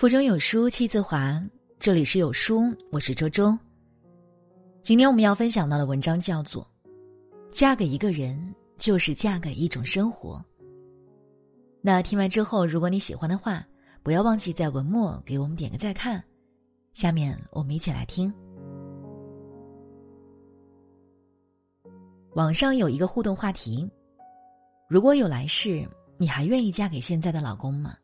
腹中有书气自华，这里是有书，我是周周。今天我们要分享到的文章叫做《嫁给一个人就是嫁给一种生活》。那听完之后，如果你喜欢的话，不要忘记在文末给我们点个再看。下面我们一起来听。网上有一个互动话题：如果有来世，你还愿意嫁给现在的老公吗？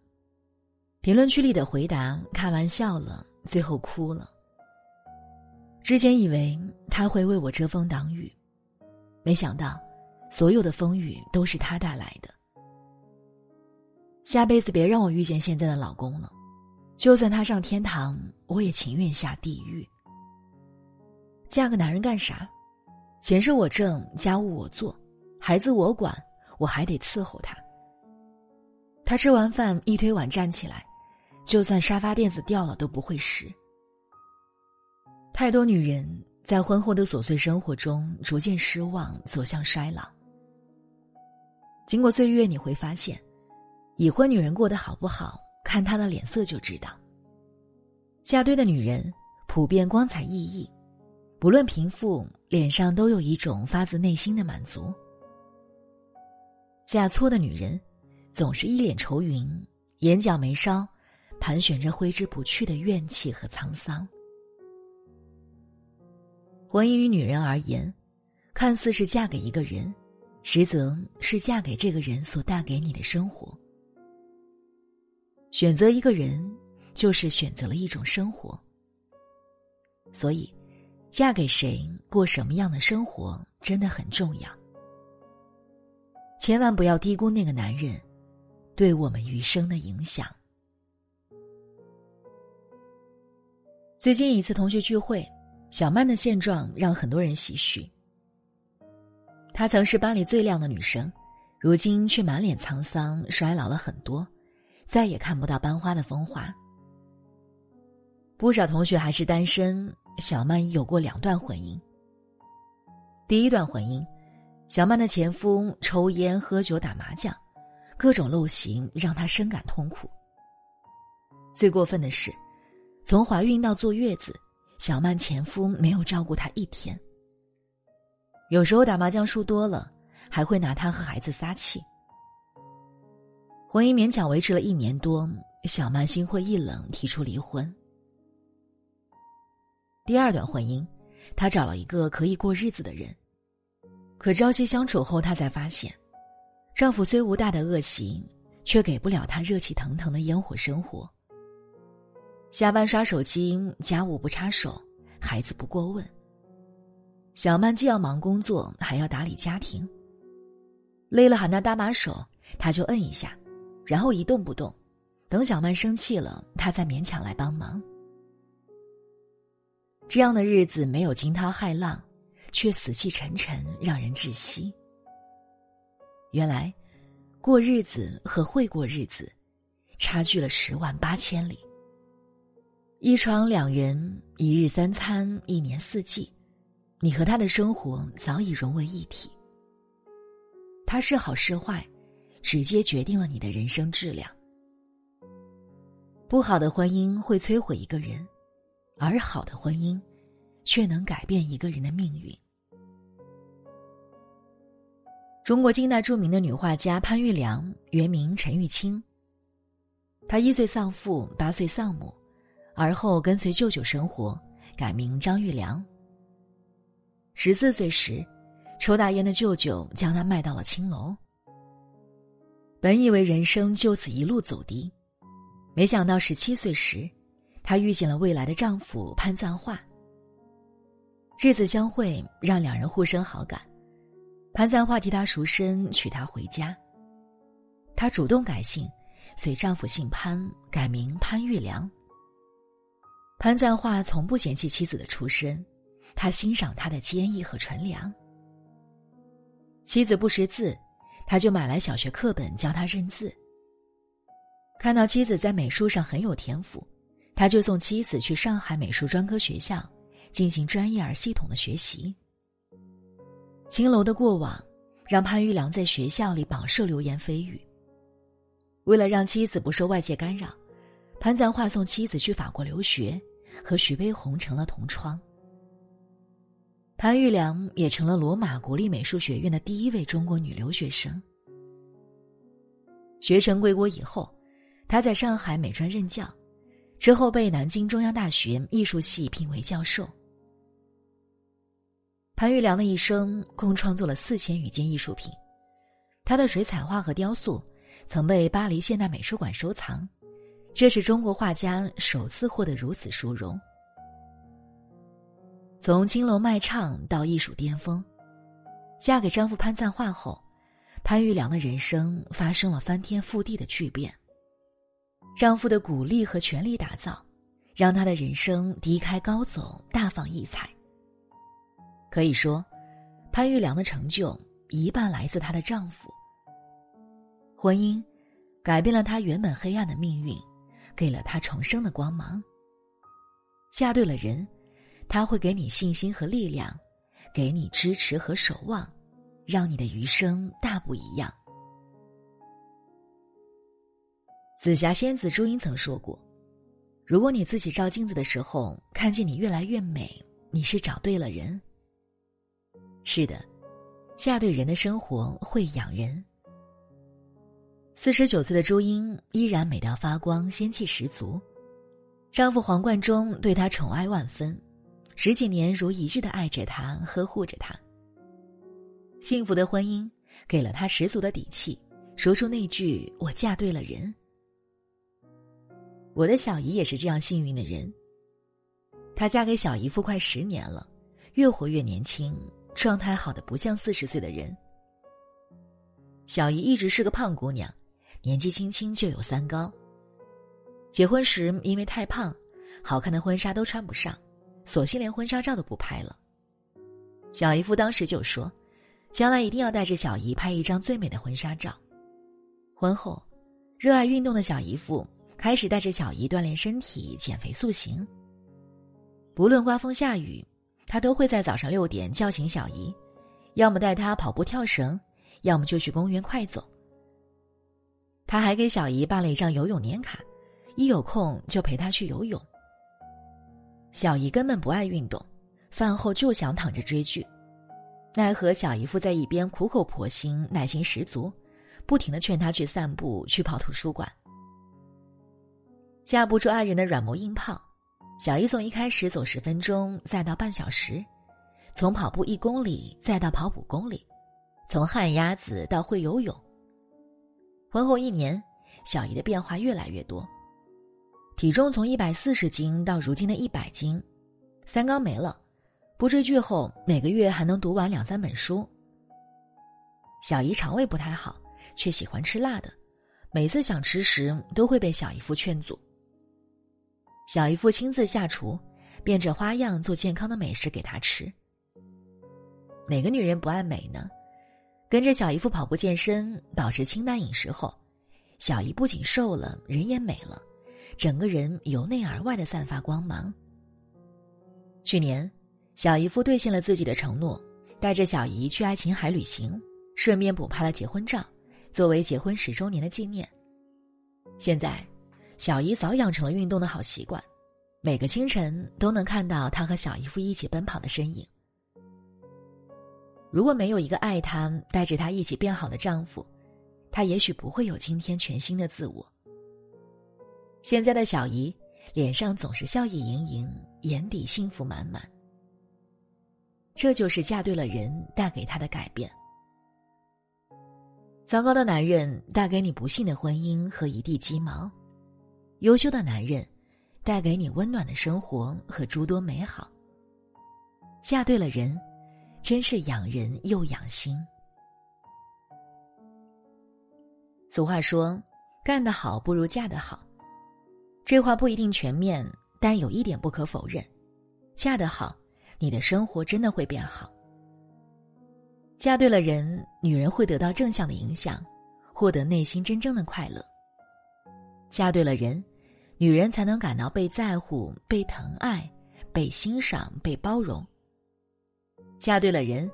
评论区里的回答开玩笑了，最后哭了。之前以为他会为我遮风挡雨，没想到所有的风雨都是他带来的。下辈子别让我遇见现在的老公了，就算他上天堂，我也情愿下地狱。嫁个男人干啥？钱是我挣，家务我做，孩子我管，我还得伺候他。他吃完饭一推碗站起来。就算沙发垫子掉了都不会湿。太多女人在婚后的琐碎生活中逐渐失望，走向衰老。经过岁月，你会发现，已婚女人过得好不好，看她的脸色就知道。嫁对的女人普遍光彩熠熠，不论贫富，脸上都有一种发自内心的满足。嫁错的女人，总是一脸愁云，眼角眉梢。盘旋着挥之不去的怨气和沧桑。婚姻于女人而言，看似是嫁给一个人，实则是嫁给这个人所带给你的生活。选择一个人，就是选择了一种生活。所以，嫁给谁，过什么样的生活，真的很重要。千万不要低估那个男人，对我们余生的影响。最近一次同学聚会，小曼的现状让很多人唏嘘。她曾是班里最靓的女生，如今却满脸沧桑，衰老了很多，再也看不到班花的风华。不少同学还是单身，小曼有过两段婚姻。第一段婚姻，小曼的前夫抽烟、喝酒、打麻将，各种陋习让她深感痛苦。最过分的是。从怀孕到坐月子，小曼前夫没有照顾她一天。有时候打麻将输多了，还会拿她和孩子撒气。婚姻勉强维持了一年多，小曼心灰意冷，提出离婚。第二段婚姻，她找了一个可以过日子的人，可朝夕相处后，她才发现，丈夫虽无大的恶习，却给不了她热气腾腾的烟火生活。下班刷手机，家务不插手，孩子不过问。小曼既要忙工作，还要打理家庭。累了喊他搭把手，他就摁一下，然后一动不动，等小曼生气了，他再勉强来帮忙。这样的日子没有惊涛骇浪，却死气沉沉，让人窒息。原来，过日子和会过日子，差距了十万八千里。一床两人，一日三餐，一年四季，你和他的生活早已融为一体。他是好是坏，直接决定了你的人生质量。不好的婚姻会摧毁一个人，而好的婚姻，却能改变一个人的命运。中国近代著名的女画家潘玉良，原名陈玉清。她一岁丧父，八岁丧母。而后跟随舅舅生活，改名张玉良。十四岁时，抽大烟的舅舅将他卖到了青楼。本以为人生就此一路走低，没想到十七岁时，她遇见了未来的丈夫潘赞化。这次相会让两人互生好感，潘赞化替她赎身，娶她回家。她主动改姓，随丈夫姓潘，改名潘玉良。潘赞化从不嫌弃妻子的出身，他欣赏她的坚毅和纯良。妻子不识字，他就买来小学课本教她认字。看到妻子在美术上很有天赋，他就送妻子去上海美术专科学校进行专业而系统的学习。青楼的过往让潘玉良在学校里饱受流言蜚语。为了让妻子不受外界干扰。潘赞化送妻子去法国留学，和徐悲鸿成了同窗。潘玉良也成了罗马国立美术学院的第一位中国女留学生。学成归国以后，他在上海美专任教，之后被南京中央大学艺术系聘为教授。潘玉良的一生共创作了四千余件艺术品，他的水彩画和雕塑曾被巴黎现代美术馆收藏，这是中国画家首次获得如此殊荣。从青楼卖唱到艺术巅峰，嫁给丈夫潘赞化后。潘玉良的人生发生了翻天覆地的巨变。丈夫的鼓励和全力打造，让她的人生低开高走，大放异彩。可以说，潘玉良的成就一半来自她的丈夫。婚姻改变了她原本黑暗的命运，给了他重生的光芒。嫁对了人，他会给你信心和力量，给你支持和守望。让你的余生大不一样。紫霞仙子朱茵曾说过：“如果你自己照镜子的时候看见你越来越美，你是找对了人。”是的，嫁对人的生活会养人。四十九岁的朱茵依然美到发光，仙气十足。丈夫黄贯中对她宠爱万分，十几年如一日的爱着她，呵护着她。幸福的婚姻给了她十足的底气，说出那句“我嫁对了人”。我的小姨也是这样幸运的人。她嫁给小姨夫快十年了，越活越年轻，状态好的不像四十岁的人。小姨一直是个胖姑娘，年纪轻轻就有三高。结婚时因为太胖，好看的婚纱都穿不上，索性连婚纱照都不拍了。小姨夫当时就说。将来一定要带着小姨拍一张最美的婚纱照。婚后，热爱运动的小姨夫开始带着小姨锻炼身体、减肥塑形。不论刮风下雨，他都会在早上六点叫醒小姨，要么带她跑步跳绳，要么就去公园快走。他还给小姨办了一张游泳年卡，一有空就陪她去游泳。小姨根本不爱运动，饭后就想躺着追剧。奈何小姨夫在一边苦口婆心、耐心十足，不停的劝她去散步、去跑图书馆。架不住爱人的软磨硬泡，小姨从一开始走十分钟，再到半小时；从跑步一公里，再到跑五公里；从旱鸭子到会游泳。婚后一年，小姨的变化越来越多，体重从一百四十斤到如今的一百斤，三高没了。不追剧后，每个月还能读完两三本书。小姨肠胃不太好，却喜欢吃辣的，每次想吃时都会被小姨夫劝阻。小姨夫亲自下厨，变着花样做健康的美食给她吃。哪个女人不爱美呢？跟着小姨夫跑步健身，保持清淡饮食后，小姨不仅瘦了，人也美了，整个人由内而外的散发光芒。去年。小姨夫兑现了自己的承诺，带着小姨去爱琴海旅行，顺便补拍了结婚照，作为结婚十周年的纪念。现在，小姨早养成了运动的好习惯，每个清晨都能看到她和小姨夫一起奔跑的身影。如果没有一个爱她、带着她一起变好的丈夫，她也许不会有今天全新的自我。现在的小姨脸上总是笑意盈盈，眼底幸福满满。这就是嫁对了人带给她的改变。糟糕的男人带给你不幸的婚姻和一地鸡毛，优秀的男人带给你温暖的生活和诸多美好。嫁对了人，真是养人又养心。俗话说：“干得好不如嫁得好。”这话不一定全面，但有一点不可否认：嫁得好。你的生活真的会变好。嫁对了人，女人会得到正向的影响，获得内心真正的快乐。嫁对了人，女人才能感到被在乎、被疼爱、被欣赏、被包容。嫁对了人，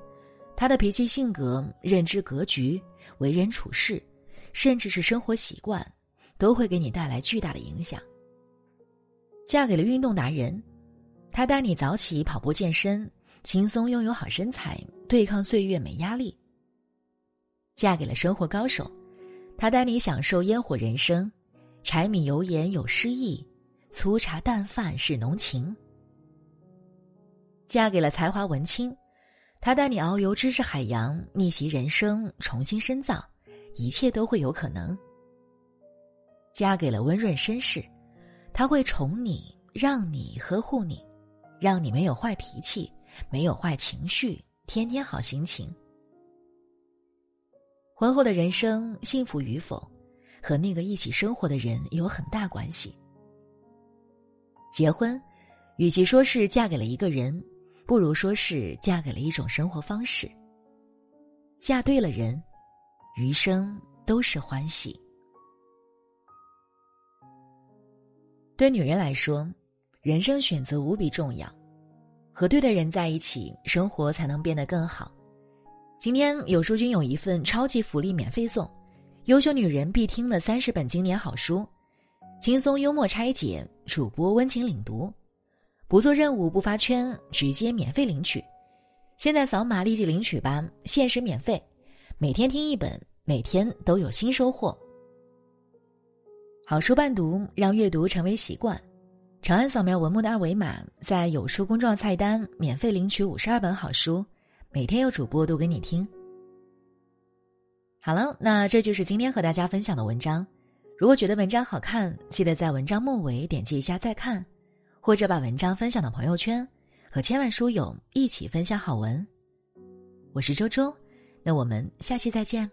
她的脾气、性格、认知格局、为人处事，甚至是生活习惯，都会给你带来巨大的影响。嫁给了运动达人，他带你早起跑步健身，轻松拥有好身材，对抗岁月没压力。嫁给了生活高手，他带你享受烟火人生，柴米油盐有诗意，粗茶淡饭是浓情。嫁给了才华文青，他带你遨游知识海洋，逆袭人生，重新深造，一切都会有可能。嫁给了温润绅士，他会宠你，让你呵护你，让你没有坏脾气，没有坏情绪，天天好心情。婚后的人生幸福与否，和那个一起生活的人有很大关系。结婚，与其说是嫁给了一个人。不如说是嫁给了一种生活方式。嫁对了人，余生都是欢喜。对女人来说，人生选择无比重要，和对的人在一起，生活才能变得更好。今天有书君有一份超级福利免费送，优秀女人必听的三十本经典好书，轻松幽默拆解，主播温情领读。不做任务不发圈，直接免费领取。现在扫码立即领取吧，限时免费，每天听一本，每天都有新收获。好书伴读，让阅读成为习惯。长按扫描文末的二维码，在有书公众号菜单免费领取五十二本好书，每天有主播读给你听。好了，那这就是今天和大家分享的文章。如果觉得文章好看，记得在文章末尾点击一下再看。或者把文章分享到朋友圈和千万书友一起分享好文。我是周周那我们下期再见。